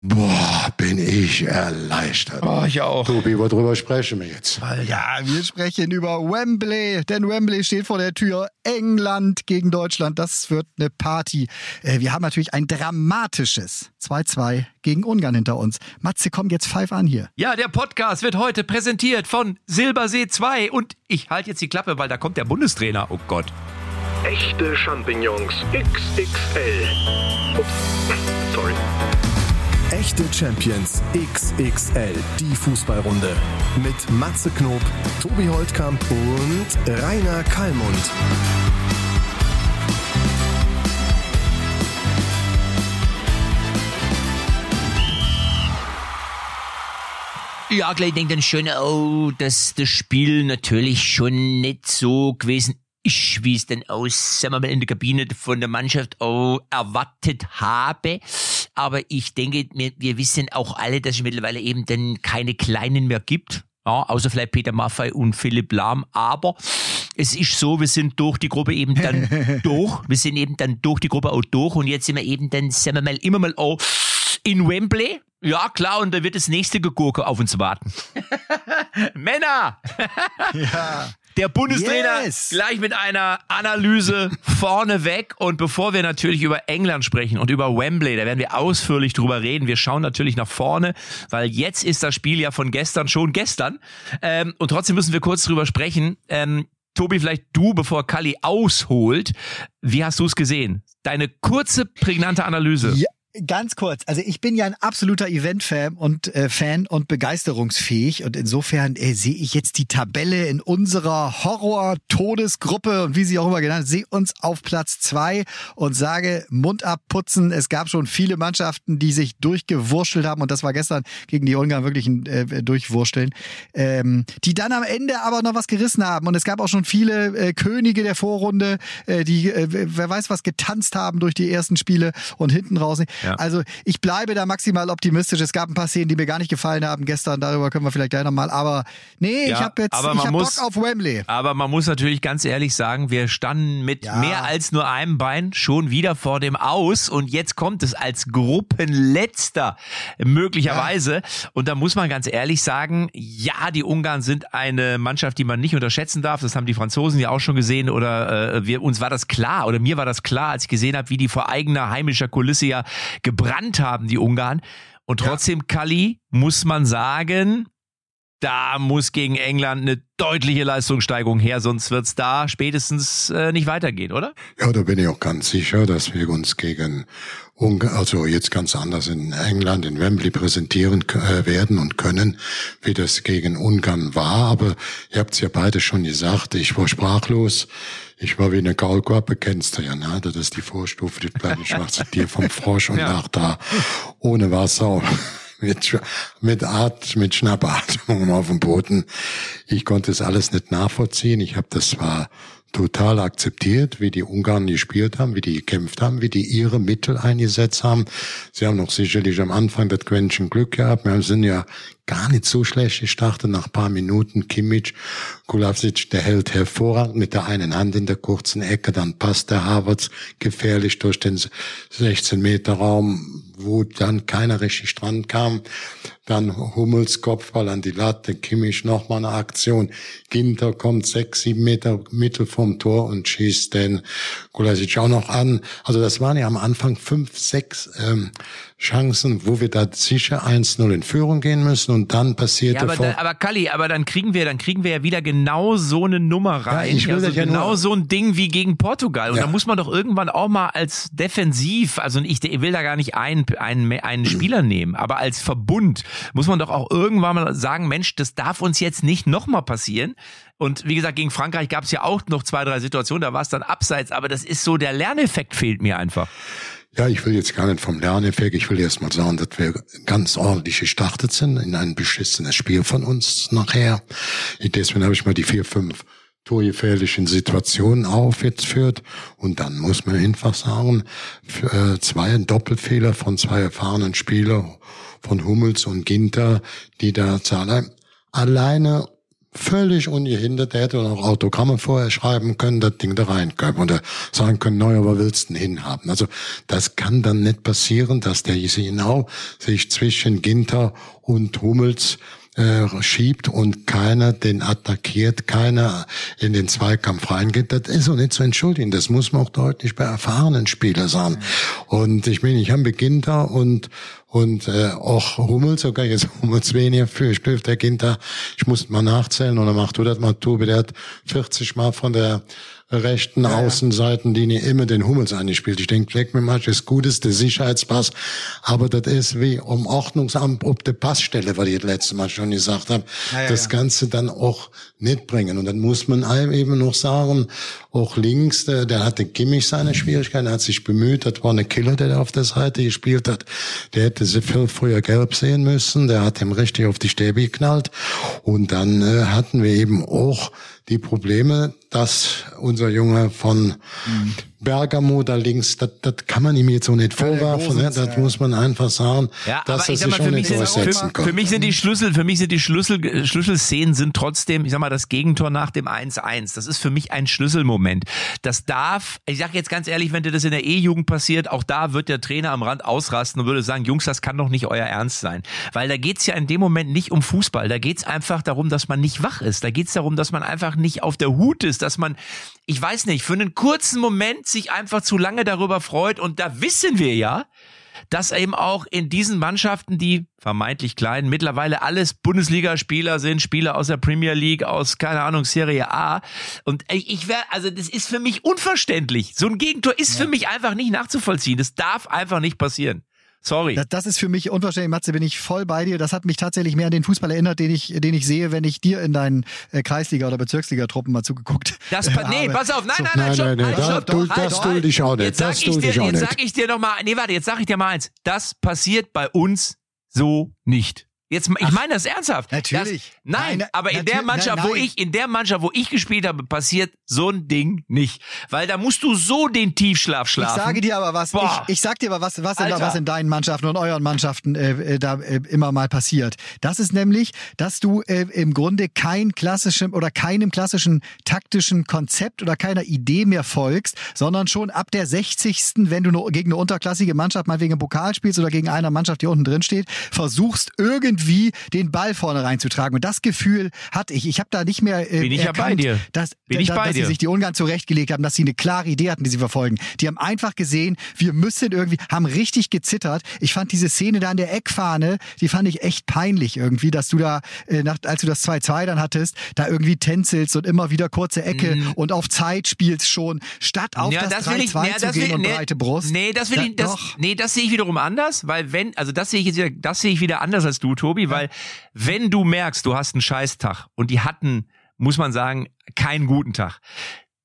Boah, bin ich erleichtert. Oh, ich auch. Tobi, worüber sprechen wir jetzt? Ja, wir sprechen über Wembley, denn Wembley steht vor der Tür. England gegen Deutschland, das wird eine Party. Äh, wir haben natürlich ein dramatisches 2-2 gegen Ungarn hinter uns. Matze, komm jetzt pfeif an hier. Ja, der Podcast wird heute präsentiert von Silbersee 2 und ich halte jetzt die Klappe, weil da kommt der Bundestrainer. Oh Gott. Echte Champignons XXL. Ups, sorry. Echte Champions XXL, die Fußballrunde. Mit Matze Knob, Tobi Holtkamp und Rainer Kallmund. Ja, gleich denkt dann schon, oh, dass das Spiel natürlich schon nicht so gewesen ist, wie es dann aus, sagen wir mal, in der Kabine von der Mannschaft auch erwartet habe. Aber ich denke, wir, wir wissen auch alle, dass es mittlerweile eben dann keine Kleinen mehr gibt. Ja, außer vielleicht Peter Maffei und Philipp Lahm. Aber es ist so, wir sind durch die Gruppe eben dann durch. Wir sind eben dann durch die Gruppe auch durch. Und jetzt sind wir eben dann, sagen wir mal, immer mal auch in Wembley. Ja, klar, und da wird das nächste Gegurke auf uns warten. Männer! Ja. Der Bundestrainer Yes. gleich mit einer Analyse vorne weg. Und bevor wir natürlich über England sprechen und über Wembley, da werden wir ausführlich drüber reden. Wir schauen natürlich nach vorne, weil jetzt ist das Spiel ja von gestern schon gestern. Ähm, und trotzdem müssen wir kurz drüber sprechen. Ähm, Tobi, vielleicht du, bevor Kali ausholt. Wie hast du es gesehen? Deine kurze, prägnante Analyse. Ja, ganz kurz. Also ich bin ja ein absoluter Event-Fan und äh, Fan und begeisterungsfähig und insofern äh, sehe ich jetzt die Tabelle in unserer Horror-Todesgruppe und wie sie auch immer genannt, sehe uns auf Platz zwei und sage Mund abputzen. Es gab schon viele Mannschaften, die sich durchgewurschtelt haben und das war gestern gegen die Ungarn wirklich ein äh, Durchwursteln, ähm, die dann am Ende aber noch was gerissen haben und es gab auch schon viele äh, Könige der Vorrunde, äh, die äh, wer weiß was getanzt haben durch die ersten Spiele und hinten raus. Ja. Also ich bleibe da maximal optimistisch. Es gab ein paar Szenen, die mir gar nicht gefallen haben gestern. Darüber können wir vielleicht gleich nochmal. Aber nee, ich Ja, habe jetzt ich man hab muss- Bock auf Wembley. Aber man muss natürlich ganz ehrlich sagen, wir standen mit Ja. mehr als nur einem Bein schon wieder vor dem Aus und jetzt kommt es als Gruppenletzter möglicherweise. Und da muss man ganz ehrlich sagen, ja, die Ungarn sind eine Mannschaft, die man nicht unterschätzen darf. Das haben die Franzosen ja auch schon gesehen oder äh, wir, uns war das klar oder mir war das klar, als ich gesehen habe, wie die vor eigener heimischer Kulisse ja gebrannt haben, die Ungarn. Und trotzdem, Kali, muss man sagen, da muss gegen England eine deutliche Leistungssteigerung her, sonst wird's da spätestens äh, nicht weitergehen, oder? Ja, da bin ich auch ganz sicher, dass wir uns gegen Ungarn, also jetzt ganz anders in England, in Wembley präsentieren äh, werden und können, wie das gegen Ungarn war. Aber ihr habt's ja beide schon gesagt, ich war sprachlos. Ich war wie eine Kaulquappe, kennst du ja, ne? Das ist die Vorstufe, das kleine schwarze Tier vom Frosch und Ja. nach da ohne Wasser. Mit, mit Art, mit Schnappatmung auf dem Boden. Ich konnte es alles nicht nachvollziehen. Ich habe das zwar total akzeptiert, wie die Ungarn gespielt haben, wie die gekämpft haben, wie die ihre Mittel eingesetzt haben. Sie haben noch sicherlich am Anfang das Quäntchen Glück gehabt. Wir sind ja gar nicht so schlecht gestartet. Nach paar Minuten Kimmich, Kulasic, der hält hervorragend mit der einen Hand in der kurzen Ecke. Dann passt der Havertz gefährlich durch den 16 Meter Raum, wo dann keiner richtig dran kam. Dann Hummels Kopfball an die Latte, Kimmich nochmal eine Aktion. Ginter kommt sechs, sieben Meter Mittel vom Tor und schießt den Kulasic auch noch an. Also das waren ja am Anfang fünf, sechs ähm, Chancen, wo wir da sicher 1-0 in Führung gehen müssen und dann passierte Ja, aber, da, aber Kalli, aber dann kriegen wir, dann kriegen wir ja wieder genau so eine Nummer rein. ich will also das ja genau nur- so ein Ding wie gegen Portugal. Und Ja. da muss man doch irgendwann auch mal als defensiv, also ich will da gar nicht einen, einen, einen Spieler nehmen, aber als Verbund muss man doch auch irgendwann mal sagen, Mensch, das darf uns jetzt nicht nochmal passieren. Und wie gesagt, gegen Frankreich gab es ja auch noch zwei, drei Situationen, da war es dann abseits, aber das ist so, der Lerneffekt fehlt mir einfach. Ja, ich will jetzt gar nicht vom Lerneffekt. Ich will erst mal sagen, dass wir ganz ordentlich gestartet sind in ein beschissenes Spiel von uns nachher. Deswegen habe ich mal die vier, fünf torgefährlichen Situationen aufgeführt. Und dann muss man einfach sagen, äh, zwei Doppelfehler von zwei erfahrenen Spielern, von Hummels und Ginter, die da allein, alleine völlig ungehindert, der hätte noch Autogramme vorher schreiben können, das Ding da reinkommen oder sagen können, naja, wo willst du denn hinhaben? Also das kann dann nicht passieren, dass der genau sich zwischen Ginter und Hummels äh, schiebt und keiner den attackiert, keiner in den Zweikampf reingeht, das ist auch nicht zu entschuldigen. Das muss man auch deutlich bei erfahrenen Spielern sagen. Und ich meine, ich habe Ginter und und äh, auch Hummels, sogar jetzt Hummels weniger für, ich der Ginter, ich muss mal nachzählen oder mach du das mal, Tobi, der hat 40 Mal von der rechten ja, Außenseitenlinie immer den Hummels eingespielt. Ich denke, Black Match ist gutes, der Sicherheitspass, aber das ist wie um Ordnungsamt ob der Passstelle, weil ich das letzte Mal schon gesagt habe, ja, ja, das Ganze dann auch nicht bringen. Und dann muss man einem eben noch sagen, auch links, der, der hatte Kimmich seine Schwierigkeiten, er hat sich bemüht, das war eine Killer, der auf der Seite gespielt hat. Der hätte viel früher gelb sehen müssen, der hat ihm richtig auf die Stäbe geknallt. Und dann äh, hatten wir eben auch die Probleme, dass unser Junge von mhm. Bergamo da links, das, das kann man ihm jetzt so nicht vorwerfen, ne? das ja. muss man einfach sagen, ja, dass er sich schon nicht durchsetzen kann. Für mich sind die Schlüssel, für mich sind die Schlüssel, Schlüsselszenen sind trotzdem, ich sag mal, das Gegentor nach dem 1-1. Das ist für mich ein Schlüsselmoment. Das darf, ich sag jetzt ganz ehrlich, wenn dir das in der E-Jugend passiert, auch da wird der Trainer am Rand ausrasten und würde sagen, Jungs, das kann doch nicht euer Ernst sein. Weil da geht's ja in dem Moment nicht um Fußball, da geht's einfach darum, dass man nicht wach ist. Da geht's darum, dass man einfach nicht auf der Hut ist, dass man, ich weiß nicht, für einen kurzen Moment sich einfach zu lange darüber freut. Und da wissen wir ja, dass eben auch in diesen Mannschaften, die vermeintlich kleinen, mittlerweile alles Bundesligaspieler sind, Spieler aus der Premier League, aus, keine Ahnung, Serie A. Und ich, ich wäre, also das ist für mich unverständlich. So ein Gegentor ist ja. für mich einfach nicht nachzuvollziehen. Das darf einfach nicht passieren. Sorry. Das, das, ist für mich unverständlich, Matze, bin ich voll bei dir. Das hat mich tatsächlich mehr an den Fußball erinnert, den ich, den ich sehe, wenn ich dir in deinen äh, Kreisliga- oder Bezirksliga-Truppen mal zugeguckt das, äh, Nee, pass auf, nein, nein, nein, nein, nein, nein, nein das, halt, das tue ich auch nicht. Jetzt das sag ich dir, jetzt sag ich dir noch mal, nee, warte, jetzt sag ich dir mal eins. Das passiert bei uns so nicht. Jetzt, ich meine das ernsthaft. Natürlich. Das, nein, nein, aber in der Mannschaft, nein, nein. wo ich, in der Mannschaft, wo ich gespielt habe, passiert so ein Ding nicht. Weil da musst du so den Tiefschlaf schlafen. Ich sage dir aber was, ich, ich sag dir aber was, was, in, was in deinen Mannschaften und euren Mannschaften äh, äh, da äh, immer mal passiert. Das ist nämlich, dass du äh, im Grunde kein klassischem oder keinem klassischen taktischen Konzept oder keiner Idee mehr folgst, sondern schon ab der 60. wenn du nur gegen eine unterklassige Mannschaft mal wegen Pokal spielst oder gegen eine Mannschaft, die unten drin steht, versuchst irgendwie irgendwie den Ball vorne reinzutragen. Und das Gefühl hatte ich. Ich habe da nicht mehr äh, Bin ich erkannt, ja bei dir. dass, Bin ich da, bei dass dir. sie sich die Ungarn zurechtgelegt haben, dass sie eine klare Idee hatten, die sie verfolgen. Die haben einfach gesehen, wir müssen irgendwie, haben richtig gezittert. Ich fand diese Szene da an der Eckfahne, die fand ich echt peinlich irgendwie, dass du da, äh, nach, als du das 2-2 dann hattest, da irgendwie tänzelst und immer wieder kurze Ecke mm. und auf Zeit spielst schon, statt auf ja, das 3-2 ja, zu gehen will, und nee, breite Brust. Nee, das will da, ich, das, nee, das sehe ich wiederum anders, weil wenn, also das sehe ich jetzt wieder, das sehe ich wieder anders als du, Tobi, weil wenn du merkst, du hast einen Scheißtag und die hatten, muss man sagen, keinen guten Tag,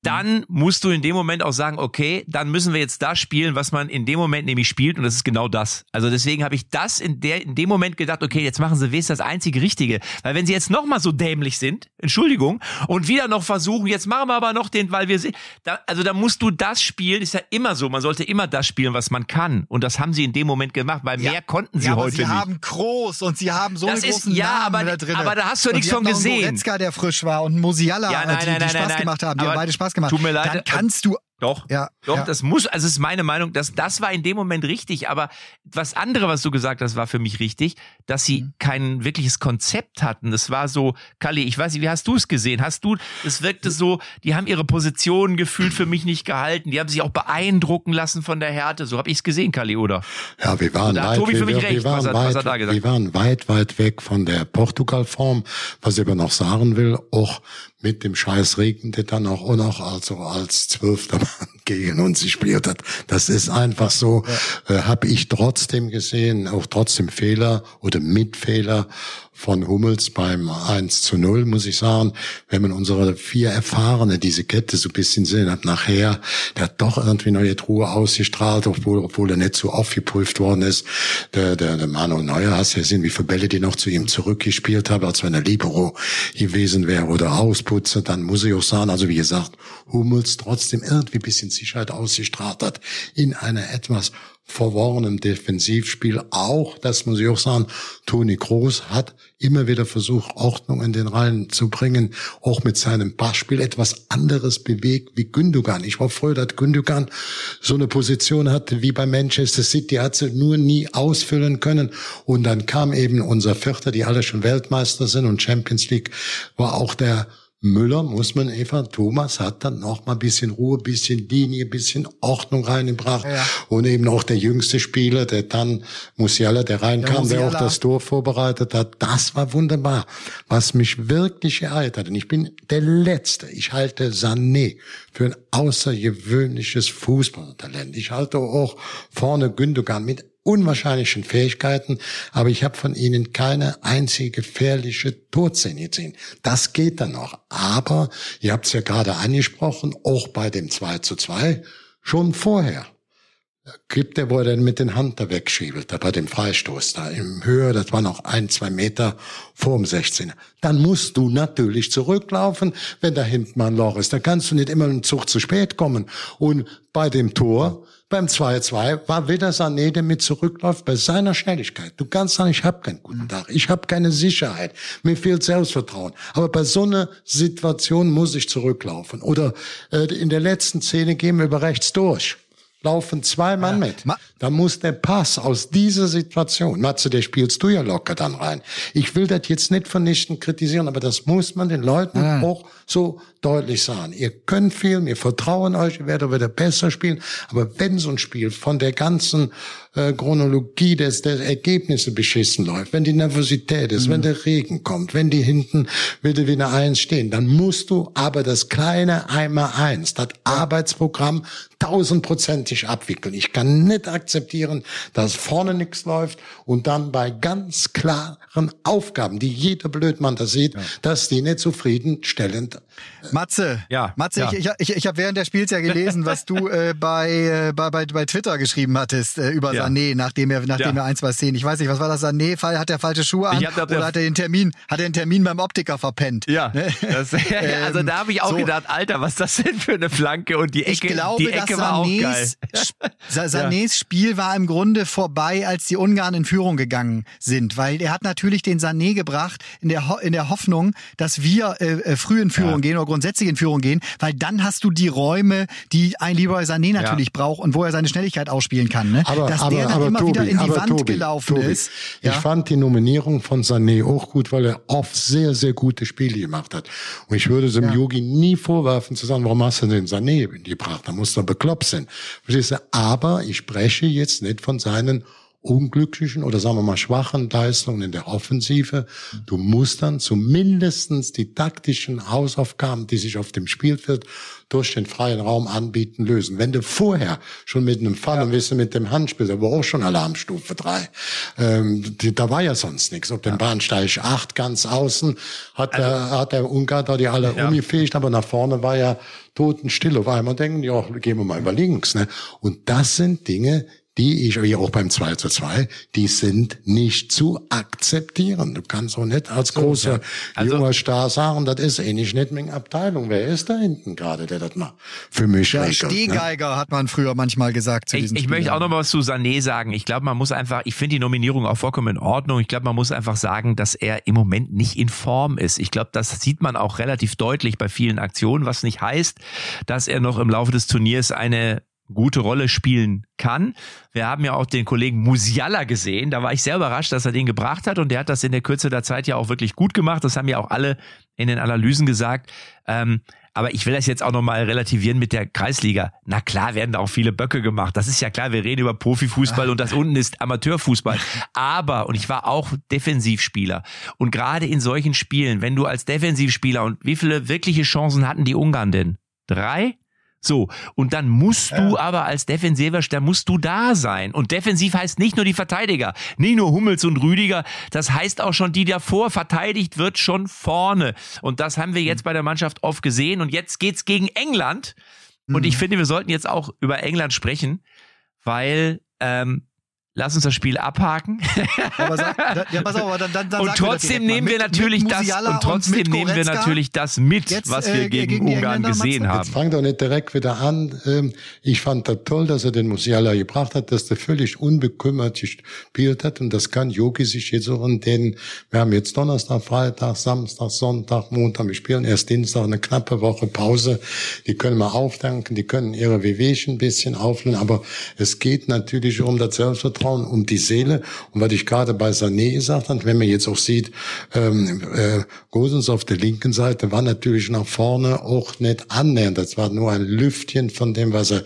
dann musst du in dem Moment auch sagen, okay, dann müssen wir jetzt das spielen, was man in dem Moment nämlich spielt und das ist genau das. Also deswegen habe ich das in, der, in dem Moment gedacht, okay, jetzt machen sie Wes das einzige Richtige. Weil wenn sie jetzt nochmal so dämlich sind, Entschuldigung, und wieder noch versuchen, jetzt machen wir aber noch den, weil wir sind, da, also da musst du das spielen, ist ja immer so, man sollte immer das spielen, was man kann und das haben sie in dem heute gemacht, weil ja. mehr konnten sie ja, heute sie nicht. Sie haben groß und sie haben so das einen großen ist, ja, Namen aber, da drin. aber da hast du ja nichts von gesehen. Goretzka, der frisch war und Musiala, ja, nein, die, nein, die nein, Spaß gemacht haben, die haben beide Spaß gemacht. Tut mir leid. Dann kannst du doch, ja, doch, ja. das muss, also es ist meine Meinung, dass das war in dem Moment richtig, aber was andere, was du gesagt hast, war für mich richtig, dass sie mhm. kein wirkliches Konzept hatten. Das war so, Kali, ich weiß nicht, wie hast du es gesehen? Hast du, es wirkte so, die haben ihre Positionen gefühlt für mich nicht gehalten, die haben sich auch beeindrucken lassen von der Härte. So habe ich es gesehen, Kali, oder? Ja, wir waren weit, Tobi für mich wir, recht, wir waren was, weit, was er da gesagt Wir waren weit, weit weg von der Portugal-Form, was ich aber noch sagen will, auch mit dem scheiß Regen, der dann auch, auch noch also als zwölfter Mann gegen uns gespielt hat. Das ist einfach so, ja. äh, habe ich trotzdem gesehen, auch trotzdem Fehler oder Mitfehler von Hummels beim 1 zu 0, muss ich sagen. Wenn man unsere vier Erfahrene, diese Kette so ein bisschen sehen hat, nachher, der hat doch irgendwie neue Truhe ausgestrahlt, obwohl, obwohl er nicht so aufgeprüft worden ist. Der, der, der Manuel Neuer, hast ja gesehen, wie viele Bälle die noch zu ihm zurückgespielt haben, als wenn er Libero gewesen wäre oder Ausputzer, dann muss ich auch sagen, also wie gesagt, Hummels trotzdem irgendwie bisschen Sicherheit ausgestrahlt hat in einer etwas verworrenen Defensivspiel. Auch, das muss ich auch sagen, Toni Kroos hat immer wieder versucht, Ordnung in den Reihen zu bringen, auch mit seinem Passspiel etwas anderes bewegt wie Gündogan. Ich war froh, dass Gündogan so eine Position hatte wie bei Manchester City, hat sie nur nie ausfüllen können. Und dann kam eben unser Vierter, die alle schon Weltmeister sind und Champions League war auch der Müller muss man einfach, Thomas hat dann noch mal ein bisschen Ruhe, bisschen Linie, bisschen Ordnung reingebracht. Ja. Und eben auch der jüngste Spieler, der dann Musiala, der reinkam, der, der auch das Tor vorbereitet hat. Das war wunderbar. Was mich wirklich ereilt hat, und ich bin der Letzte, ich halte Sané für ein außergewöhnliches Fußballtalent. Ich halte auch vorne Gündogan mit unwahrscheinlichen Fähigkeiten, aber ich habe von ihnen keine einzige gefährliche Torszene gesehen. Das geht dann noch. Aber, ihr habt es ja gerade angesprochen, auch bei dem 2 zu 2, schon vorher gibt er, wo er dann mit den Hand da wegschiebelt, da bei dem Freistoß da im Höhe, das war noch ein, zwei Meter vor dem 16. Dann musst du natürlich zurücklaufen, wenn da hinten mal ein Loch ist. Da kannst du nicht immer einen Zug zu spät kommen. Und bei dem Tor beim 2-2 war wieder Sané, der mit zurückläuft bei seiner Schnelligkeit. Du kannst sagen, ich habe keinen guten Tag, ich habe keine Sicherheit, mir fehlt Selbstvertrauen. Aber bei so einer Situation muss ich zurücklaufen. Oder äh, in der letzten Szene gehen wir über rechts durch laufen zwei Mann ja. mit. Da muss der Pass aus dieser Situation, Matze, der spielst du ja locker dann rein. Ich will das jetzt nicht vernichtend kritisieren, aber das muss man den Leuten ja. auch so deutlich sagen. Ihr könnt viel, wir vertrauen euch, ihr werdet wieder besser spielen. Aber wenn so ein Spiel von der ganzen äh, Chronologie des, der Ergebnisse beschissen läuft, wenn die Nervosität ist, mhm. wenn der Regen kommt, wenn die hinten wieder wieder eins stehen, dann musst du aber das kleine einmal eins, das Arbeitsprogramm tausendprozentig abwickeln. Ich kann nicht akzeptieren, dass vorne nichts läuft und dann bei ganz klaren Aufgaben, die jeder Blödmann da sieht, ja. dass die nicht zufriedenstellend Matze, ja, Matze, ja. ich, ich, ich habe während des Spiels ja gelesen, was du äh, bei, äh, bei, bei, bei Twitter geschrieben hattest äh, über ja. Sané, nachdem er nachdem ja. er ein, zwei Szenen. Ich weiß nicht, was war das Sané? Hat er falsche Schuhe an hab, oder hat er den Termin hat er den Termin beim Optiker verpennt? Ja, ne? das, also da habe ich auch so. gedacht, Alter, was das denn für eine Flanke und die Ecke, ich glaube, die Ecke war auch geil. Sanés Spiel war im Grunde vorbei, als die Ungarn in Führung gegangen sind, weil er hat natürlich den Sané gebracht in der in der Hoffnung, dass wir äh, äh früh in Führung gehen oder grundsätzlich in Führung gehen, weil dann hast du die Räume, die ein Leroy Sané natürlich ja. braucht und wo er seine Schnelligkeit ausspielen kann. Ne? Aber, Dass aber, der dann immer Tobi, wieder in die Wand Tobi, gelaufen Tobi, ist. Ja? Ich fand die Nominierung von Sané auch gut, weil er oft sehr, sehr gute Spiele gemacht hat. Und ich würde dem ja. Yogi nie vorwerfen zu sagen, warum hast du den Sané gebracht? Da muss er bekloppt sein. Aber ich spreche jetzt nicht von seinen unglücklichen oder sagen wir mal schwachen Leistungen in der Offensive. Du musst dann zumindestens die taktischen Hausaufgaben, die sich auf dem Spielfeld durch den freien Raum anbieten, lösen. Wenn du vorher schon mit einem Fall, ja. und du mit dem Handspiel, da war auch schon Alarmstufe drei, ähm, die, da war ja sonst nichts. Ob den Bahnsteig acht ganz außen hat, also, der, hat der Ungar da die alle ja. umgefegt, aber nach vorne war ja totenstill. Auf einmal denken, ja, gehen wir mal über links. Ne? Und das sind Dinge, die ich, wie auch beim 2 zu 2, die sind nicht zu akzeptieren. Du kannst auch nicht als großer ja. also, junger Star sagen, das ist ähnlich nicht meine Abteilung. Wer ist da hinten gerade, der das mal für mich ja, regelt? Ne? Stehgeiger ne? hat man früher manchmal gesagt zu ich, diesen Ich möchte auch noch mal was zu Sané sagen. Ich glaube, man muss einfach, ich finde die Nominierung auch vollkommen in Ordnung. Ich glaube, man muss einfach sagen, dass er im Moment nicht in Form ist. Ich glaube, das sieht man auch relativ deutlich bei vielen Aktionen, was nicht heißt, dass er noch im Laufe des Turniers eine gute Rolle spielen kann. Wir haben ja auch den Kollegen Musiala gesehen. Da war ich sehr überrascht, dass er den gebracht hat und der hat das in der Kürze der Zeit ja auch wirklich gut gemacht. Das haben ja auch alle in den Analysen gesagt. Ähm, aber ich will das jetzt auch nochmal relativieren mit der Kreisliga. Na klar werden da auch viele Böcke gemacht. Das ist ja klar, wir reden über Profifußball und das unten ist Amateurfußball. Aber, und ich war auch Defensivspieler. Und gerade in solchen Spielen, wenn du als Defensivspieler und wie viele wirkliche Chancen hatten die Ungarn denn? Drei? So, und dann musst ja. du aber als Defensiver, da musst du da sein. Und defensiv heißt nicht nur die Verteidiger, nicht nur Hummels und Rüdiger, das heißt auch schon, die davor verteidigt wird, schon vorne. Und das haben wir jetzt mhm. bei der Mannschaft oft gesehen. Und jetzt geht's gegen England. Und mhm. ich finde, wir sollten jetzt auch über England sprechen, weil ähm, lass uns das Spiel abhaken. Aber sag, da- ja, pass auf, aber dann, dann, dann und trotzdem nehmen wir natürlich das und trotzdem mit nehmen wir natürlich das mit, jetzt, was äh, wir gegen, gegen die Ungarn gesehen haben. Jetzt fang doch nicht direkt wieder an. Ähm, Ich fand das toll, dass er den Musiala gebracht hat, dass der völlig unbekümmert gespielt hat. Und das kann Jogi sich jetzt auch in den, wir haben jetzt Donnerstag, Freitag, Samstag, Sonntag, Montag, wir spielen erst Dienstag eine knappe Woche Pause. Die können mal aufdanken, die können ihre Wehwehchen ein bisschen auflösen. Aber es geht natürlich um das Selbstvertrauen, um die Seele. Und was ich gerade bei Sané gesagt habe, wenn man jetzt auch sieht, ähm, äh, Gosens auf der linken Seite war natürlich nach vorne auch nicht annähernd. Das war nur ein Lüftchen von dem, was er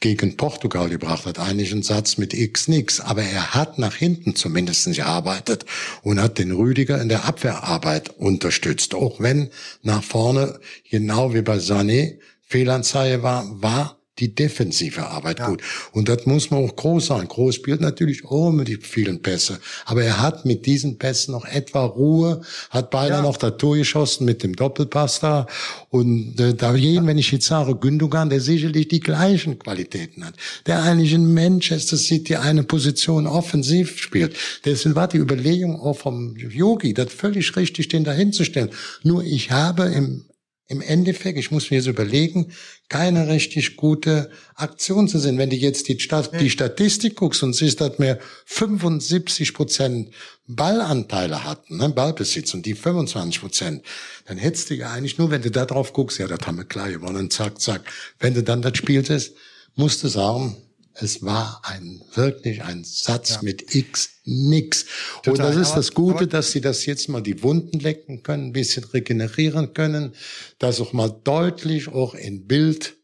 gegen Portugal gebracht hat. Eigentlich ein Satz mit X nix. Aber er hat nach hinten zumindest gearbeitet und hat den Rüdiger in der Abwehrarbeit unterstützt. Auch wenn nach vorne, genau wie bei Sané, Fehlanzeige war, war die defensive Arbeit gut. Und das muss man auch groß sein. Groß spielt natürlich auch mit die vielen Pässe. Aber er hat mit diesen Pässen noch etwa Ruhe, hat beinahe noch das Tor geschossen mit dem Doppelpass da. Und äh, da jeden, wenn ich jetzt sage, Gündogan, der sicherlich die gleichen Qualitäten hat, der eigentlich in Manchester City eine Position offensiv spielt. Deswegen war die Überlegung auch vom Yogi, das völlig richtig, den da hinzustellen. Nur ich habe im im Endeffekt, ich muss mir jetzt überlegen, keine richtig gute Aktion zu sehen. Wenn du jetzt die, Stat die Statistik guckst und siehst, dass wir 75 Prozent Ballanteile hatten, ne, Ballbesitz und die 25 Prozent, dann hättest du ja eigentlich nur, wenn du da drauf guckst, ja, das haben wir klar gewonnen, zack, zack. Wenn du dann das Spiel siehst, musst du sagen, es war ein wirklich ein Satz mit X nix. Und Total, das ist das Gute, dass sie das jetzt mal die Wunden lecken können, ein bisschen regenerieren können, dass auch mal deutlich auch in Bild,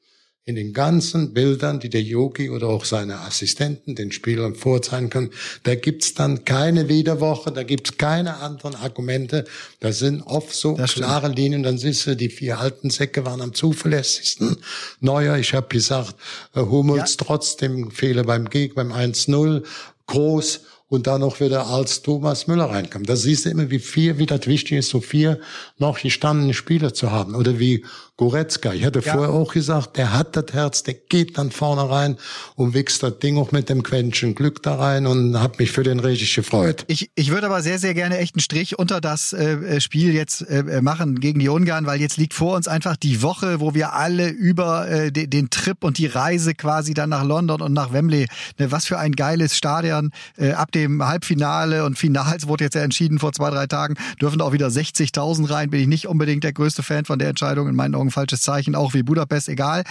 in den ganzen Bildern, die der Yogi oder auch seine Assistenten den Spielern vorzeigen können, da gibt's dann keine Widerwoche, da gibt's keine anderen Argumente. Da sind oft so Das stimmt. klare Linien. Dann siehst du, die vier alten Säcke waren am zuverlässigsten. Neuer, ich habe gesagt, äh, Hummels trotzdem Fehler beim Geg, beim 1-0, groß und dann noch wieder als Thomas Müller reinkam. Da siehst du immer, wie viel, wie das wichtig ist, so vier noch gestandene Spieler zu haben. Oder wie Goretzka. Ich hatte vorher auch gesagt, der hat das Herz, der geht dann vorne rein und wächst das Ding auch mit dem Quäntchen Glück da rein und hat mich für den richtig gefreut. Ich, ich würde aber sehr, sehr gerne echt einen Strich unter das äh, Spiel jetzt äh, machen gegen die Ungarn, weil jetzt liegt vor uns einfach die Woche, wo wir alle über äh, de, den Trip und die Reise quasi dann nach London und nach Wembley, ne, was für ein geiles Stadion, äh, ab dem Halbfinale und Finals wurde jetzt ja entschieden vor zwei, drei Tagen, dürfen auch wieder 60.000 rein, bin ich nicht unbedingt der größte Fan von der Entscheidung, in meinen Augen falsches Zeichen, auch wie Budapest, egal.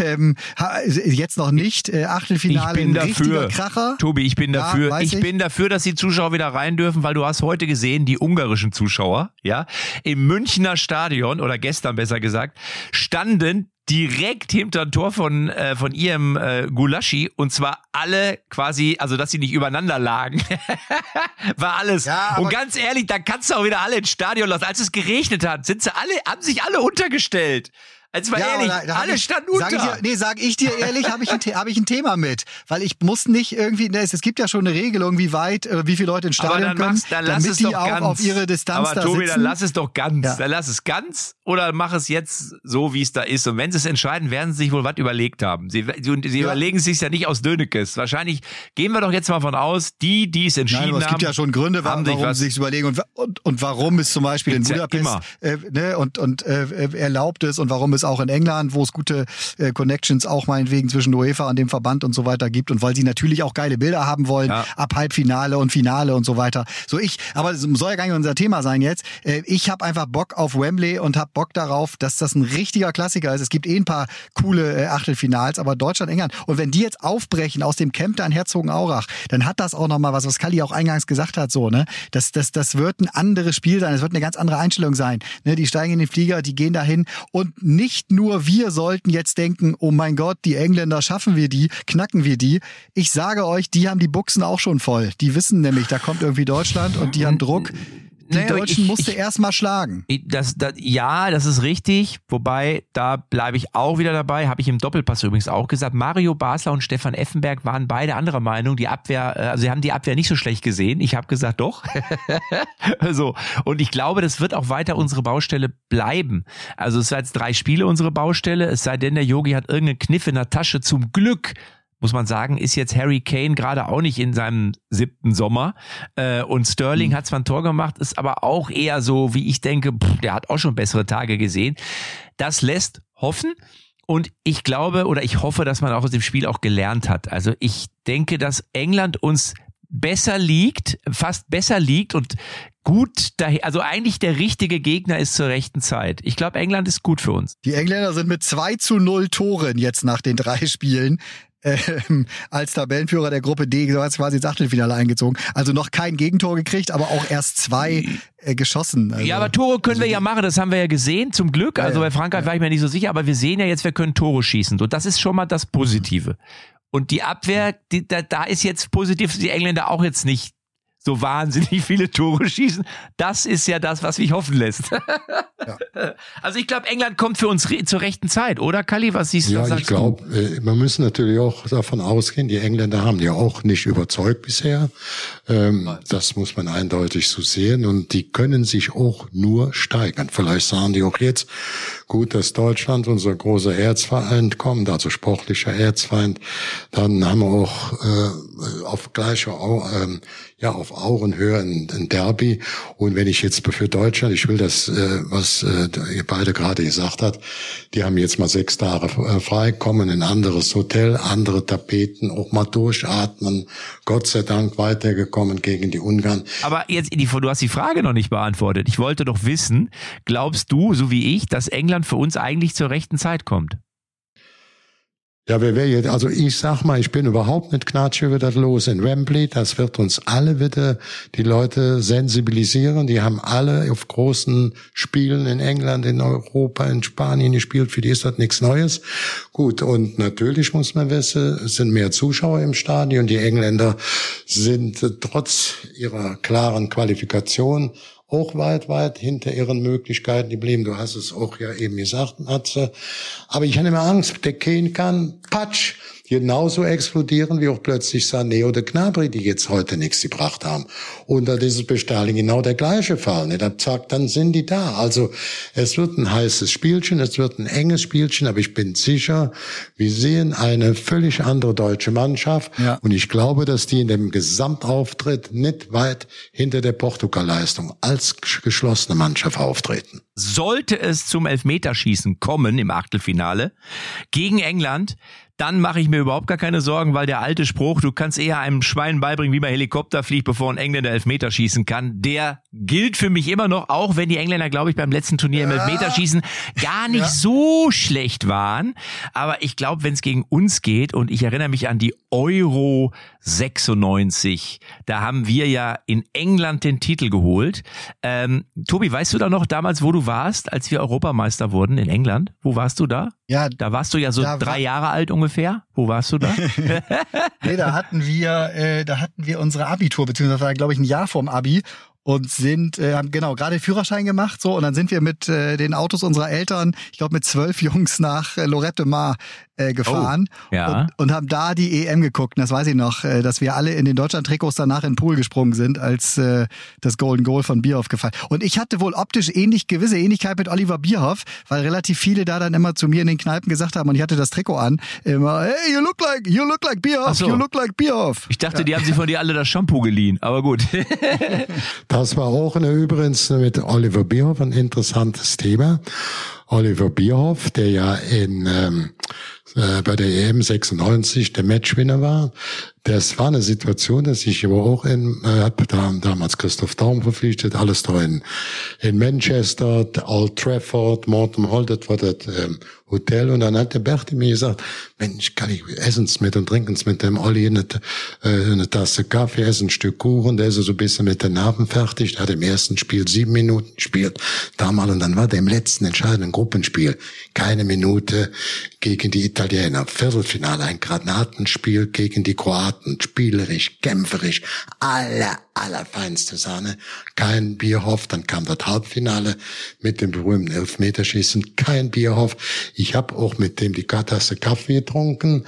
Ähm, jetzt noch nicht, äh, Ich Achtelfinale, bin ein richtiger dafür. Kracher. Tobi, ich bin Ja, dafür. weiß ich, ich. bin dafür, dass die Zuschauer wieder rein dürfen, weil du hast heute gesehen, die ungarischen Zuschauer, ja, im Münchner Stadion oder gestern besser gesagt, standen direkt hinter Tor von äh, von ihrem äh, Gulaschi und zwar alle quasi, also dass sie nicht übereinander lagen, war alles. Ja, und ganz ehrlich, da kannst du auch wieder alle ins Stadion lassen. Als es geregnet hat, sind sie alle, haben sich alle untergestellt. Also mal Ja, ehrlich, aber da- da alle ich, standen Sag ich unter. dir, nee, sag ich dir ehrlich, habe ich, ein hab ich ein Thema mit. Weil ich muss nicht irgendwie, ne, es, es gibt ja schon eine Regelung, wie weit, äh, wie viele Leute ins Aber Stadion dann, können, dann lass damit es die doch auch ganz. auf ihre Distanz Aber da Tobi, sitzen. dann lass es doch ganz. Ja. Dann lass es ganz oder mach es jetzt so, wie es da ist. Und wenn sie es entscheiden, werden sie sich wohl was überlegt haben. Sie, sie, sie überlegen es sich ja nicht aus Dönekes. Wahrscheinlich gehen wir doch jetzt mal von aus, die, die es entschieden Nein, aber es haben. gibt ja schon Gründe, sich warum was- sie sich überlegen und, und, und warum es zum Beispiel in Gibt's ja Budapest äh, ne, und, und äh, erlaubt ist und warum es auch in England, wo es gute äh, Connections auch meinetwegen zwischen UEFA und dem Verband und so weiter gibt und weil sie natürlich auch geile Bilder haben wollen Ja. ab Halbfinale und Finale und so weiter. So ich, aber es soll ja gar nicht unser Thema sein jetzt. Äh, ich habe einfach Bock auf Wembley und habe Bock darauf, dass das ein richtiger Klassiker ist. Es gibt eh ein paar coole äh, Achtelfinals, aber Deutschland, England und wenn die jetzt aufbrechen aus dem Camp da in Herzogenaurach, dann hat das auch noch mal was, was Kalli auch eingangs gesagt hat, so ne, das das das wird ein anderes Spiel sein, es wird eine ganz andere Einstellung sein. Ne, die steigen in den Flieger, die gehen dahin und nicht nur wir sollten jetzt denken, oh mein Gott, die Engländer schaffen wir die, knacken wir die. Ich sage euch, die haben die Buchsen auch schon voll. Die wissen nämlich, da kommt irgendwie Deutschland und die haben Druck. Die Naja, Deutschen ich- musste ich- erst mal schlagen. Das, das, ja, das ist richtig. Wobei, da bleibe ich auch wieder dabei. Habe ich im Doppelpass übrigens auch gesagt. Mario Basler und Stefan Effenberg waren beide anderer Meinung. Die Abwehr, äh, also sie haben die Abwehr nicht so schlecht gesehen. Ich habe gesagt, doch. so. Und ich glaube, das wird auch weiter unsere Baustelle bleiben. Also es sind jetzt drei Spiele unsere Baustelle. Es sei denn, der Yogi hat irgendeinen Kniff in der Tasche. Zum Glück muss man sagen, ist jetzt Harry Kane gerade auch nicht in seinem siebten Sommer. Äh, und Sterling mhm. hat zwar ein Tor gemacht, ist aber auch eher so, wie ich denke, pff, der hat auch schon bessere Tage gesehen. Das lässt hoffen. Und ich glaube oder ich hoffe, dass man auch aus dem Spiel auch gelernt hat. Also ich denke, dass England uns besser liegt, fast besser liegt und gut daher, also eigentlich der richtige Gegner ist zur rechten Zeit. Ich glaube, England ist gut für uns. Die Engländer sind mit 2 zu 0 Toren jetzt nach den drei Spielen ähm, als Tabellenführer der Gruppe D quasi ins Achtelfinale eingezogen. Also noch kein Gegentor gekriegt, aber auch erst zwei äh, geschossen. Also, ja, aber Tore können also, wir ja machen, das haben wir ja gesehen, zum Glück. Also bei Frankreich war ich mir nicht so sicher, aber wir sehen ja jetzt, wir können Tore schießen. Und das ist schon mal das Positive. Und die Abwehr, die, da, da ist jetzt positiv, die Engländer auch jetzt nicht so wahnsinnig viele Tore schießen. Das ist ja das, was mich hoffen lässt. Ja. Also ich glaube, England kommt für uns re zur rechten Zeit, oder Kali? Was siehst du? Ja, ich glaube, äh, man muss natürlich auch davon ausgehen, die Engländer haben ja auch nicht überzeugt bisher. Ähm, das muss man eindeutig so sehen. Und die können sich auch nur steigern. Vielleicht sagen die auch jetzt, gut, dass Deutschland, unser großer Erzfeind, kommt, also sportlicher Erzfeind. Dann haben wir auch äh, auf gleicher, äh, ja, auf Augenhöhe ein, ein Derby. Und wenn ich jetzt für Deutschland, ich will das, äh, was äh, ihr beide gerade gesagt habt, die haben jetzt mal sechs Tage äh, frei, kommen in ein anderes Hotel, andere Tapeten, auch mal durchatmen. Gott sei Dank weitergekommen gegen die Ungarn. Aber jetzt, du hast die Frage noch nicht beantwortet. Ich wollte doch wissen, glaubst du, so wie ich, dass England für uns eigentlich zur rechten Zeit kommt? Ja, wer wäre jetzt, also ich sag mal, ich bin überhaupt nicht knatsch über das los in Wembley. Das wird uns alle wieder die Leute sensibilisieren. Die haben alle auf großen Spielen in England, in Europa, in Spanien gespielt. Für die ist das nichts Neues. Gut, und natürlich muss man wissen, es sind mehr Zuschauer im Stadion. Die Engländer sind trotz ihrer klaren Qualifikation auch weit, weit hinter ihren Möglichkeiten geblieben. Du hast es auch ja eben gesagt, Matze. Aber ich habe immer Angst, der Kane kann, patsch, genauso explodieren wie auch plötzlich Sané oder Gnabry, die jetzt heute nichts gebracht haben. Und da ist es bei Sterling genau der gleiche Fall. Ne? Da zack, dann sind die da. Also es wird ein heißes Spielchen, es wird ein enges Spielchen, aber ich bin sicher, wir sehen eine völlig andere deutsche Mannschaft. Ja. Und ich glaube, dass die in dem Gesamtauftritt nicht weit hinter der Portugal-Leistung als geschlossene Mannschaft auftreten. Sollte es zum Elfmeterschießen kommen im Achtelfinale gegen England, dann mache ich mir überhaupt gar keine Sorgen, weil der alte Spruch, du kannst eher einem Schwein beibringen, wie man Helikopter fliegt, bevor ein Engländer Elfmeter schießen kann, der gilt für mich immer noch, auch wenn die Engländer, glaube ich, beim letzten Turnier im Elfmeterschießen gar nicht ja. so schlecht waren. Aber ich glaube, wenn es gegen uns geht, und ich erinnere mich an die Euro 96, da haben wir ja in England den Titel geholt. Ähm, Tobi, weißt du da noch damals, wo du warst, als wir Europameister wurden in England? Wo warst du da? Ja, da warst du ja so drei Jahre alt ungefähr. Wo warst du da? nee, da hatten wir, äh, da hatten wir unsere Abitur, beziehungsweise glaube ich ein Jahr vorm Abi und sind äh, haben genau gerade Führerschein gemacht so und dann sind wir mit äh, den Autos unserer Eltern, ich glaube mit zwölf Jungs nach äh, Lorette Mar äh, gefahren oh, ja. und, und haben da die EM geguckt. Und das weiß ich noch, äh, dass wir alle in den Deutschland-Trikots danach in den Pool gesprungen sind, als äh, das Golden Goal von Bierhoff gefallen. Und ich hatte wohl optisch ähnlich gewisse Ähnlichkeit mit Oliver Bierhoff, weil relativ viele da dann immer zu mir in den Kneipen gesagt haben und ich hatte das Trikot an, immer, hey, you look like, you look like Bierhoff, so. you look like Bierhoff. Ich dachte, ja. die haben sich von dir alle das Shampoo geliehen, aber gut. das war auch eine, übrigens mit Oliver Bierhoff ein interessantes Thema. Oliver Bierhoff, der ja in ähm, äh, bei der EM 96 der Matchwinner war, das war eine Situation, dass ich aber auch in, äh, hab da, damals Christoph Daum verpflichtet, alles da in, in Manchester, Old Trafford, Morton das war das ähm, Hotel. Und dann hat der Berti mir gesagt, Mensch, kann ich essen's mit und trinken's mit dem Olli eine, äh, eine Tasse Kaffee, essen ein Stück Kuchen, der ist so ein bisschen mit den Nerven fertig. Der hat im ersten Spiel sieben Minuten gespielt, damals. Und dann war der im letzten entscheidenden Gruppenspiel keine Minute gegen die Italiener. Viertelfinale, ein Granatenspiel gegen die Kroaten. Spielerisch, kämpferisch, alle allerfeinste Sahne. Kein Bierhoff. Dann kam das Halbfinale mit dem berühmten Elfmeterschießen. Kein Bierhoff. Ich habe auch mit dem die Tasse Kaffee getrunken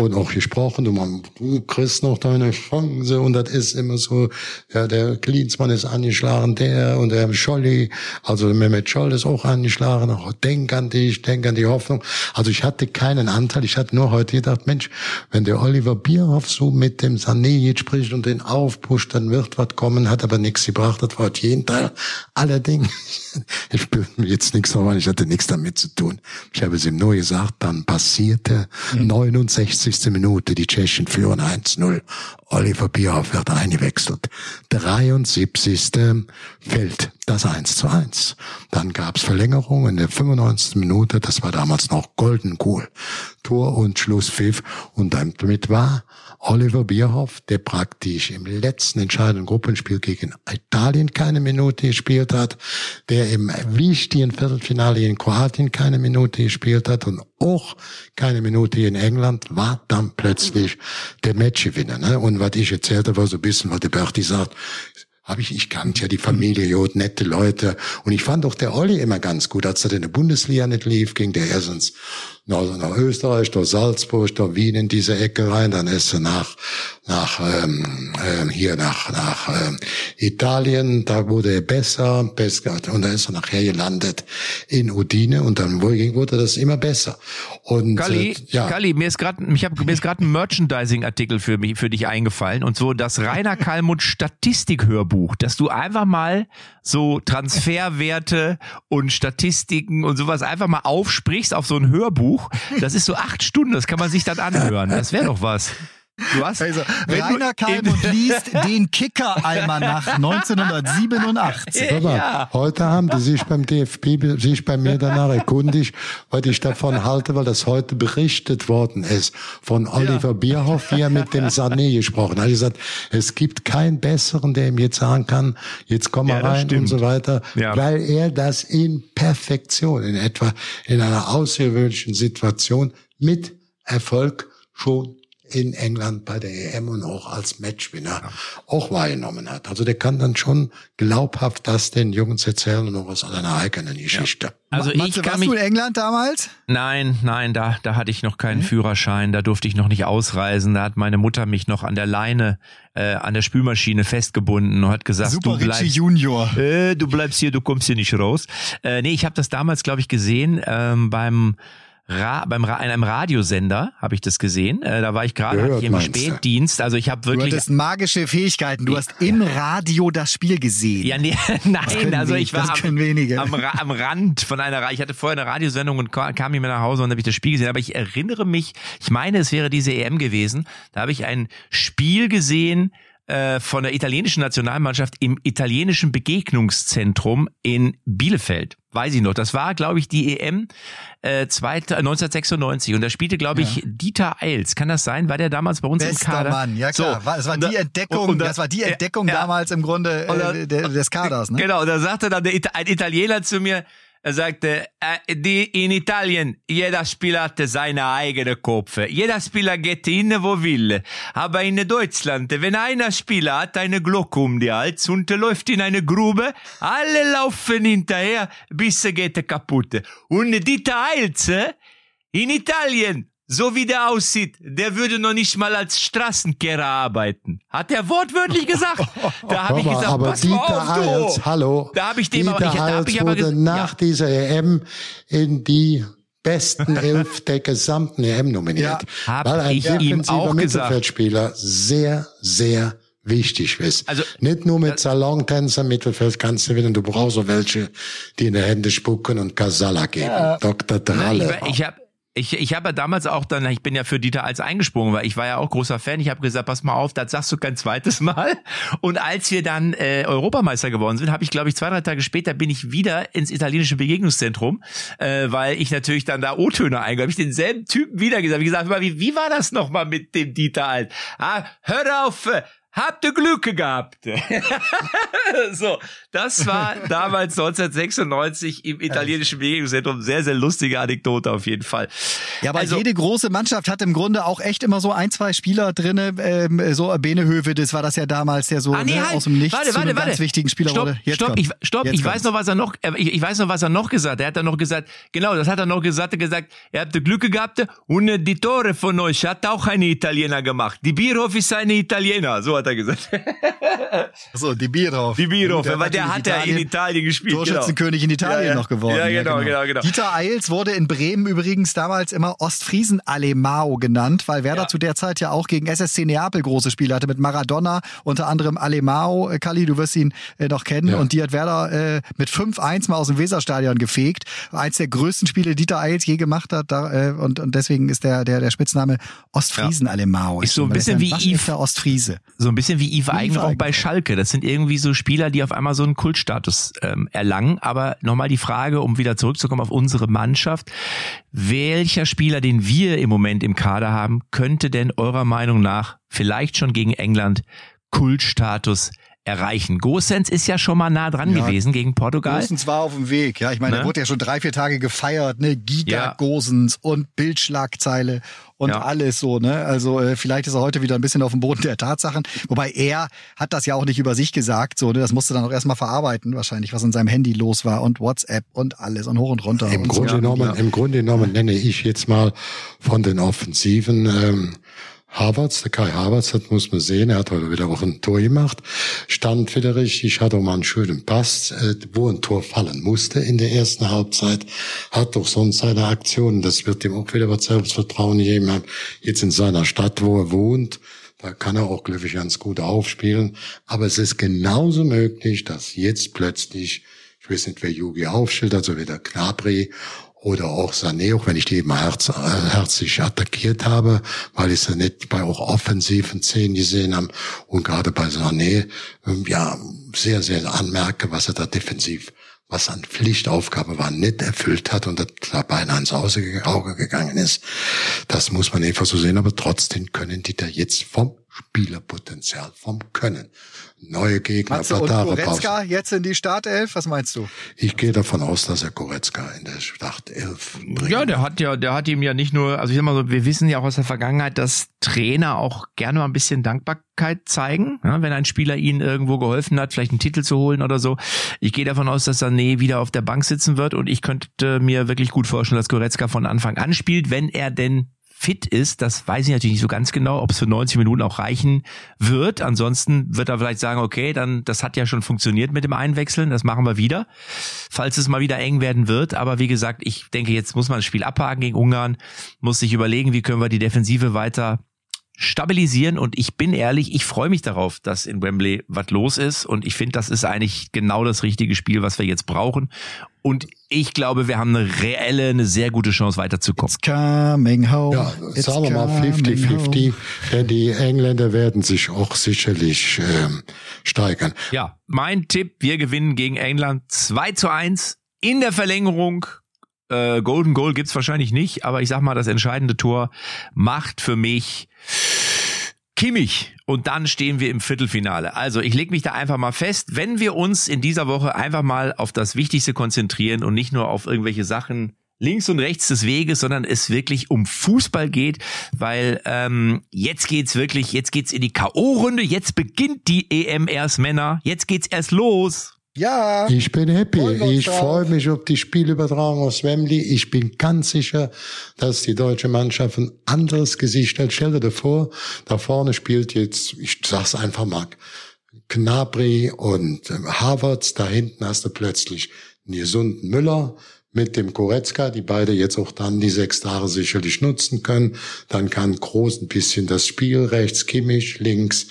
und auch gesprochen. Du, man, du kriegst noch deine Chance. Und das ist immer so, ja, der Klinsmann ist angeschlagen, der und der Scholli, also Mehmet Scholl ist auch angeschlagen. Denk an dich, denk an die Hoffnung. Also ich hatte keinen Anteil. Ich hatte nur heute gedacht, Mensch, wenn der Oliver Bierhoff so mit dem Sané jetzt spricht und den aufpusht, dann wird was kommen, hat aber nichts gebracht, das war jeden Teil. Allerdings, ich mir jetzt nichts nochmal, ich hatte nichts damit zu tun. Ich habe es ihm nur gesagt, dann passierte mhm. 69. Minute, die Tschechen führen 1-0. Oliver Bierhoff wird eingewechselt. 73. fällt das 1 zu 1. Dann gab's Verlängerung in der 95. Minute, das war damals noch golden cool. Tor und Schlusspfiff und damit war Oliver Bierhoff, der praktisch im letzten entscheidenden Gruppenspiel gegen Italien keine Minute gespielt hat, der im wichtigen Viertelfinale in Kroatien keine Minute gespielt hat und auch keine Minute in England, war dann plötzlich der Matchgewinner. Ne? Und was ich erzählte, war so ein bisschen, was der Berti sagt, habe ich, ich kannte ja die Familie, Jod, nette Leute. Und ich fand auch der Olli immer ganz gut. Als er in der Bundesliga nicht lief, ging der erstens nach, nach Österreich, durch Salzburg, durch Wien in diese Ecke rein, dann ist er nach, nach ähm, äh, hier nach, nach ähm, Italien, da wurde er besser, besser, und dann ist er nachher gelandet in Udine und dann wurde das immer besser. Und Galli, äh, ja. Galli, mir ist gerade, ich habe mir ist gerade ein Merchandising-Artikel für mich, für dich eingefallen und so das Rainer Kalmund Statistik-Hörbuch, dass du einfach mal so Transferwerte und Statistiken und sowas einfach mal aufsprichst auf so ein Hörbuch. Das ist so acht Stunden, das kann man sich dann anhören. Das wäre doch was. Du hast, also, Rainer Kalmund liest den Kicker-Almanach 1987. Aber ja. heute haben die sich beim DFB sich bei mir danach erkundigt, was ich davon halte, weil das heute berichtet worden ist von Oliver ja. Bierhoff, wie er mit dem Sané gesprochen hat. Er gesagt, es gibt keinen besseren, der ihm jetzt sagen kann, jetzt komm mal ja, rein stimmt. und so weiter, weil er das in Perfektion, in etwa in einer außergewöhnlichen Situation mit Erfolg schon in England bei der EM und auch als Matchwinner ja. auch wahrgenommen hat. Also der kann dann schon glaubhaft das den Jungs erzählen und auch aus seiner eigenen Geschichte. Ja. Also ich Matze, warst mich, du in England damals? Nein, nein, da, da hatte ich noch keinen mhm. Führerschein, da durfte ich noch nicht ausreisen. Da hat meine Mutter mich noch an der Leine, äh, an der Spülmaschine festgebunden und hat gesagt, Super du bleibst, Junior. Äh, du bleibst hier, du kommst hier nicht raus. Äh, nee, ich habe das damals, glaube ich, gesehen ähm, beim Ra beim Ra in einem Radiosender habe ich das gesehen. Äh, da war ich gerade im Spätdienst. Also ich habe wirklich. Du hattest magische Fähigkeiten. Du hast im Radio das Spiel gesehen. Ja, nee, nein. Also ich war am, am, am, Rand von einer. Ich hatte vorher eine Radiosendung und kam hier nach Hause und habe ich das Spiel gesehen. Aber ich erinnere mich. Ich meine, es wäre diese EM gewesen. Da habe ich ein Spiel gesehen äh, von der italienischen Nationalmannschaft im italienischen Begegnungszentrum in Bielefeld. Weiß ich noch. Das war, glaube ich, die EM äh, 1996 und da spielte, glaube ich, ja. Dieter Eils. Kann das sein? War der damals bei uns Bester im Kader? Mann, ja klar. So, das war die Entdeckung, und, das war die Entdeckung ja, damals im Grunde äh, des Kaders. Ne? Genau, da sagte dann der, ein Italiener zu mir, er sagte, äh, die, in Italien, jeder Spieler hatte seine eigene Kopfe. Jeder Spieler geht hin, wo will. Aber in Deutschland, wenn einer Spieler hat eine Glocke um die Hals und läuft in eine Grube, alle laufen hinterher, bis er geht kaputt. Und Dieter Eilze in Italien so wie der aussieht, der würde noch nicht mal als Straßenkehrer arbeiten. Hat er wortwörtlich gesagt. Da habe ich gesagt, aber pass Dieter mal auf, Hals, hallo. Da habe ich dem Dieter aber, ich, hab ich aber wurde nach ja. dieser EM in die besten elf der gesamten EM nominiert. Ja, weil ein auch Mittelfeldspieler sehr, sehr wichtig ist. Also nicht nur mit Salontänzer Mittelfeld kannst du gewinnen, du brauchst auch welche, die in die Hände spucken und Kasala geben. Ja. Dr. Dralle. Ich, ich habe ich, ich habe ja damals auch dann, ich bin ja für Dieter als eingesprungen, weil ich war ja auch großer Fan. Ich habe gesagt, pass mal auf, das sagst du kein zweites Mal. Und als wir dann äh, Europameister geworden sind, habe ich, glaube ich, zwei, drei Tage später bin ich wieder ins italienische Begegnungszentrum, äh, weil ich natürlich dann da O-Töne eingebe. Habe ich denselben Typen wieder gesagt. Wie gesagt, wie, wie war das nochmal mit dem Dieter alt? Ah, hör auf, habt ihr Glück gehabt. so, das war damals 1996 im italienischen Bewegungszentrum. Sehr, sehr lustige Anekdote auf jeden Fall. Ja, aber Also- jede große Mannschaft hat im Grunde auch echt immer so ein, zwei Spieler drinne. Ähm, so Bene Hövedes war das ja damals, der so Ah, nee, ne, halt. aus dem Nichts warte, zu warte, einem warte. ganz wichtigen Spieler stopp, wurde. Jetzt stopp, kommt. ich, stopp, Jetzt ich weiß noch, was er noch, ich, ich weiß noch, was er noch gesagt hat. Er hat dann noch gesagt, genau, das hat er noch gesagt, er hat gesagt, ihr habt Glück gehabt und die Tore von euch hat auch eine Italiener gemacht. Die Bierhoff ist eine Italiener, so hat er gesagt. So, die Bierhoff. Die Bierhoff, Der weil der hat ja in Italien- Italien gespielt. Torschützenkönig in Italien Ja, ja. noch geworden. Ja, genau, genau, genau. Dieter Eils wurde in Bremen übrigens damals immer Ostfriesen Alemao genannt, weil Werder Ja. zu der Zeit ja auch gegen SSC Neapel große Spiele hatte mit Maradona, unter anderem Alemao. Äh, Kali, du wirst ihn äh, noch kennen. Ja. Und die hat Werder äh, mit 5-1 mal aus dem Weserstadion gefegt. Eins der größten Spiele, Dieter Eils je gemacht hat. Da, äh, und, und deswegen ist der, der, der Spitzname Ostfriesen Alemao. Ist so ein bisschen ja wie waschechter Ostfriese. So ein bisschen wie Yves Eigenrauch bei. Schalke. Das sind irgendwie so Spieler, die auf einmal so einen Kultstatus ähm, erlangen. Aber nochmal die Frage, um wieder zurückzukommen auf unsere Mannschaft. Welcher Spieler, den wir im Moment im Kader haben, könnte denn eurer Meinung nach vielleicht schon gegen England Kultstatus erreichen? Gosens ist ja schon mal nah dran Ja. gewesen gegen Portugal. Gosens war auf dem Weg. Ja, ich meine, Ne? der wurde ja schon drei, vier Tage gefeiert, ne? Giga Ja. Gosens und Bildschlagzeile und Ja. alles so, ne? Also äh, vielleicht ist er heute wieder ein bisschen auf dem Boden der Tatsachen. Wobei er hat das ja auch nicht über sich gesagt, so, ne? Das musste dann auch erstmal verarbeiten, wahrscheinlich, was in seinem Handy los war und WhatsApp und alles und hoch und runter. Im und Grunde, so. genommen, Im Grunde genommen nenne ich jetzt mal von den Offensiven ähm, Havertz, der Kai Havertz, das muss man sehen, er hat heute wieder auch ein Tor gemacht, stand wieder richtig, hat auch mal einen schönen Pass, äh, wo ein Tor fallen musste in der ersten Halbzeit, hat doch sonst seine Aktionen, das wird ihm auch wieder was Selbstvertrauen geben, jetzt in seiner Stadt, wo er wohnt, da kann er auch, glaube ich, ganz gut aufspielen. Aber es ist genauso möglich, dass jetzt plötzlich, ich weiß nicht, wer Yugi aufstellt, also wieder Knabri oder auch Sané, auch wenn ich die immer herz, äh, herzlich attackiert habe, weil ich sie nicht bei auch offensiven Szenen gesehen habe und gerade bei Sané, ähm, ja, sehr, sehr anmerke, was er da defensiv was an Pflichtaufgabe war, nicht erfüllt hat und das da beinahe ins Auge gegangen ist. Das muss man einfach so sehen, aber trotzdem können die da jetzt vom Spielerpotenzial, vom Können. Neue Gegner, Matze und Platare Goretzka jetzt in die Startelf, was meinst du? Ich gehe davon aus, dass er Goretzka in der Startelf bringt. Ja, der hat ja, der hat ihm ja nicht nur, also ich sag mal so, wir wissen ja auch aus der Vergangenheit, dass Trainer auch gerne mal ein bisschen Dankbarkeit zeigen, ja, wenn ein Spieler ihnen irgendwo geholfen hat, vielleicht einen Titel zu holen oder so. Ich gehe davon aus, dass Sané wieder auf der Bank sitzen wird und ich könnte mir wirklich gut vorstellen, dass Goretzka von Anfang an spielt, wenn er denn fit ist, das weiß ich natürlich nicht so ganz genau, ob es für 90 Minuten auch reichen wird. Ansonsten wird er vielleicht sagen, okay, dann das hat ja schon funktioniert mit dem Einwechseln, das machen wir wieder, falls es mal wieder eng werden wird. Aber wie gesagt, ich denke, jetzt muss man das Spiel abhaken gegen Ungarn, muss sich überlegen, wie können wir die Defensive weiter stabilisieren und ich bin ehrlich, ich freue mich darauf, dass in Wembley was los ist und ich finde, das ist eigentlich genau das richtige Spiel, was wir jetzt brauchen und ich glaube, wir haben eine reelle, eine sehr gute Chance weiterzukommen. It's coming home. Ja, It's sagen wir mal coming 50-50, home. denn die Engländer werden sich auch sicherlich ähm, steigern. Ja, mein Tipp, wir gewinnen gegen England 2 zu 1 in der Verlängerung. Äh, Golden Goal gibt's wahrscheinlich nicht, aber ich sag mal, das entscheidende Tor macht für mich Kimmich und dann stehen wir im Viertelfinale. Also ich leg mich da einfach mal fest, wenn wir uns in dieser Woche einfach mal auf das Wichtigste konzentrieren und nicht nur auf irgendwelche Sachen links und rechts des Weges, sondern es wirklich um Fußball geht, weil ähm, jetzt geht's wirklich, jetzt geht's in die KO-Runde, jetzt beginnt die EM erst Männer, jetzt geht's erst los. Ja. Ich bin happy. Ich freue mich auf die Spielübertragung aus Wembley. Ich bin ganz sicher, dass die deutsche Mannschaft ein anderes Gesicht stellt. Stell dir vor, da vorne spielt jetzt, ich sag's einfach mal, Knabri und ähm, Havertz. Da hinten hast du plötzlich einen gesunden Müller mit dem Goretzka, die beide jetzt auch dann die sechs Jahre sicherlich nutzen können. Dann kann Groß ein bisschen das Spiel rechts, Kimmich links.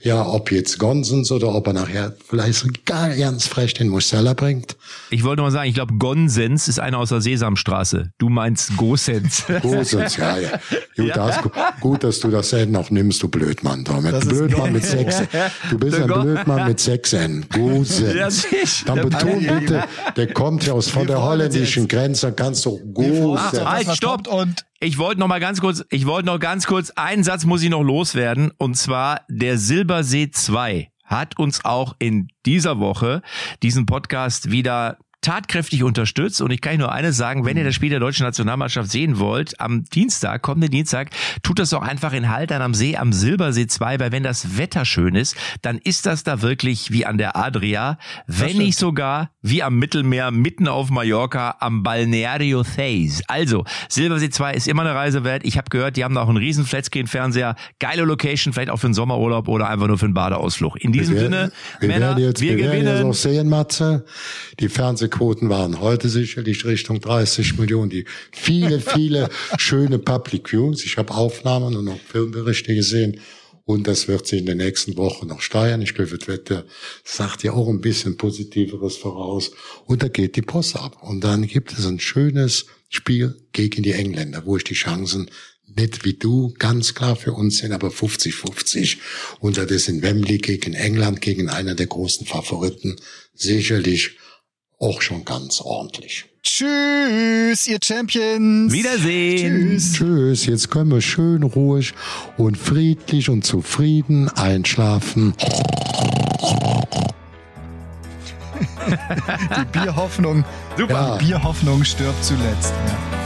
Ja, ob jetzt Gonsens oder ob er nachher vielleicht sogar ganz frech den Musella bringt. Ich wollte mal sagen, ich glaube, Gonsens ist einer aus der Sesamstraße. Du meinst Gosens. Gosens, ja, ja. Gut, Das, gut, dass du das N noch nimmst, du Blödmann. Damit. Das Blödmann mit sechs. Du bist ein Blödmann mit sechs N. Gosens. Ja. Dann beton bitte, der kommt ja aus von der freuen uns holländischen Grenze, uns Gosens. auf halt, stopp. Und ich wollte noch mal ganz kurz, ich wollte noch ganz kurz, einen Satz muss ich noch loswerden, und zwar der Silbersee 2 hat uns auch in dieser Woche diesen Podcast wieder tatkräftig unterstützt. Und ich kann nur eines sagen, wenn ihr das Spiel der deutschen Nationalmannschaft sehen wollt, am Dienstag, kommenden Dienstag, tut das doch einfach in Haltern am See, am Silbersee 2, weil wenn das Wetter schön ist, dann ist das da wirklich wie an der Adria, wenn nicht sogar wie am Mittelmeer, mitten auf Mallorca, am Balneario Theis. Also, Silbersee 2 ist immer eine Reise wert. Ich habe gehört, die haben da auch einen riesen Flatscreen-Fernseher, geile Location, vielleicht auch für einen Sommerurlaub oder einfach nur für einen Badeausflug. In diesem Wir Sinne, werden- wir Männer, werden jetzt, wir wir werden jetzt gewinnen. auch sehen, Matze. Die Fernsehquoten waren heute sicherlich Richtung 30 Millionen. Die viele, viele schöne Public Views. Ich habe Aufnahmen und auch Filmberichte gesehen. Und das wird sich in den nächsten Wochen noch steigern. Ich glaube, das Wetter sagt ja auch ein bisschen Positiveres voraus. Und da geht die Post ab. Und dann gibt es ein schönes Spiel gegen die Engländer, wo ich die Chancen nicht wie du ganz klar für uns sind, aber 50-50. Und das ist in Wembley gegen England, gegen einer der großen Favoriten, sicherlich auch schon ganz ordentlich. Tschüss, ihr Champions. Wiedersehen. Tschüss. Tschüss, jetzt können wir schön ruhig und friedlich und zufrieden einschlafen. Die Bierhoffnung. Super. Die Bierhoffnung stirbt zuletzt. Ja.